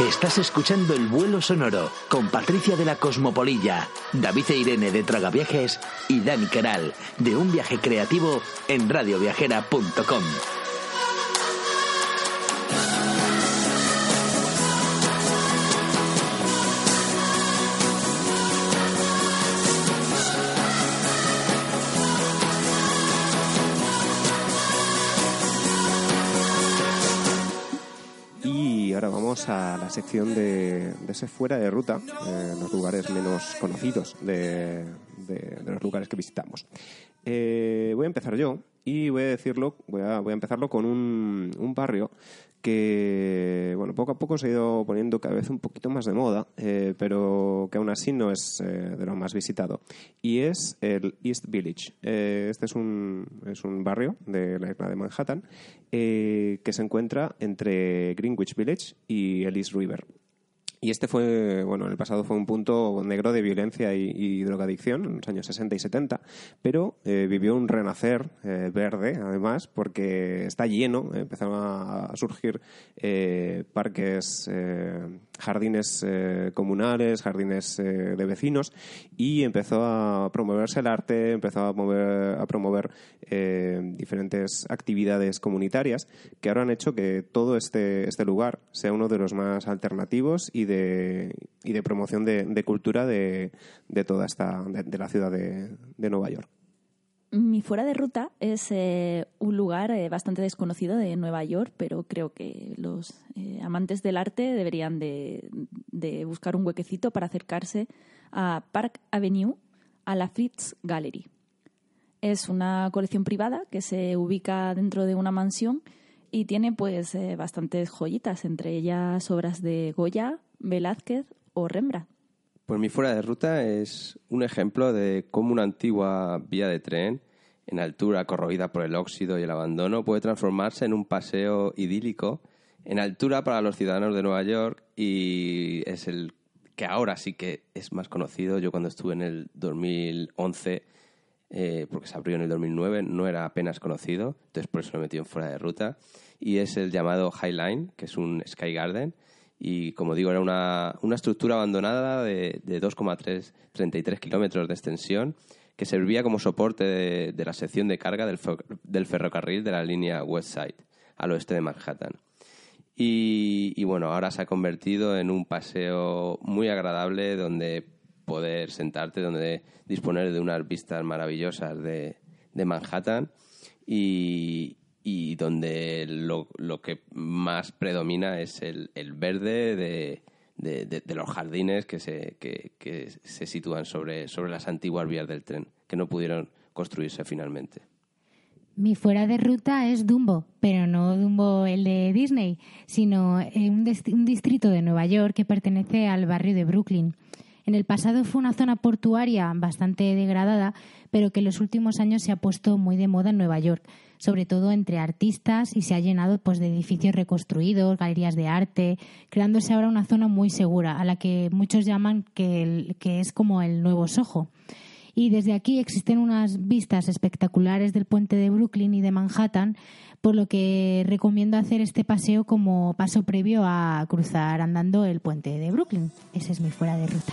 Estás escuchando El Vuelo Sonoro con Patricia de la Cosmopolilla, David e Irene de Tragaviajes y Dani Keral de Un Viaje Creativo en radioviajera.com. Y ahora vamos a la sección de, de ese fuera de ruta, eh, los lugares menos conocidos de, los lugares que visitamos. Eh, voy a empezar yo y voy a decirlo, voy a, voy a empezarlo con un, barrio que, bueno, poco a poco se ha ido poniendo cada vez un poquito más de moda, eh, pero que aún así no es eh, de lo más visitado. Y es el East Village. Eh, este es un, es un barrio de la isla de Manhattan que se encuentra entre Greenwich Village y el East River. Y este fue, bueno, en el pasado fue un punto negro de violencia y, y drogadicción en los años 60 y 70, pero eh, vivió un renacer eh, verde, además, porque está lleno, eh, empezaron a, surgir eh, parques, jardines comunales, jardines de vecinos, y empezó a promoverse el arte, empezó a, mover- a promover diferentes actividades comunitarias que ahora han hecho que todo este, este lugar sea uno de los más alternativos y y de promoción de, cultura de, toda esta, de, la ciudad de, Nueva York. Mi fuera de ruta es eh, un lugar eh, bastante desconocido de Nueva York, pero creo que los eh, amantes del arte deberían de, buscar un huequecito para acercarse a Park Avenue, a la Fritz Gallery. Es una colección privada que se ubica dentro de una mansión y tiene pues bastantes joyitas, entre ellas obras de Goya, Velázquez o Rembrandt. Pues mi fuera de ruta es un ejemplo de cómo una antigua vía de tren, en altura corroída por el óxido y el abandono, puede transformarse en un paseo idílico en altura para los ciudadanos de Nueva York y es el que ahora sí que es más conocido. Yo cuando estuve en el 2011, eh, porque se abrió en el 2009, no era apenas conocido, entonces por eso lo metí en fuera de ruta. Y es el llamado High Line, que es un Sky Garden, y como digo, era una, una estructura abandonada de, de 2,33 kilómetros de extensión que servía como soporte de, de la sección de carga del, del ferrocarril de la línea West Side, al oeste de Manhattan. Y, y bueno, ahora se ha convertido en un paseo muy agradable donde poder sentarte, donde disponer de unas vistas maravillosas de, de Manhattan y, y donde lo, lo que más predomina es el, el verde de, de- los jardines que se, que, se sitúan sobre, sobre las antiguas vías del tren, que no pudieron construirse finalmente. Mi fuera de ruta es Dumbo, pero no Dumbo el de Disney, sino eh, un, un distrito de Nueva York que pertenece al barrio de Brooklyn. En el pasado fue una zona portuaria bastante degradada, pero que en los últimos años se ha puesto muy de moda en Nueva York, sobre todo entre artistas y se ha llenado pues, de edificios reconstruidos, galerías de arte, creándose ahora una zona muy segura, a la que muchos llaman que, que es como el nuevo Soho. Y desde aquí existen unas vistas espectaculares del puente de Brooklyn y de Manhattan, por lo que recomiendo hacer este paseo como paso previo a cruzar andando el puente de Brooklyn. Ese es mi fuera de ruta.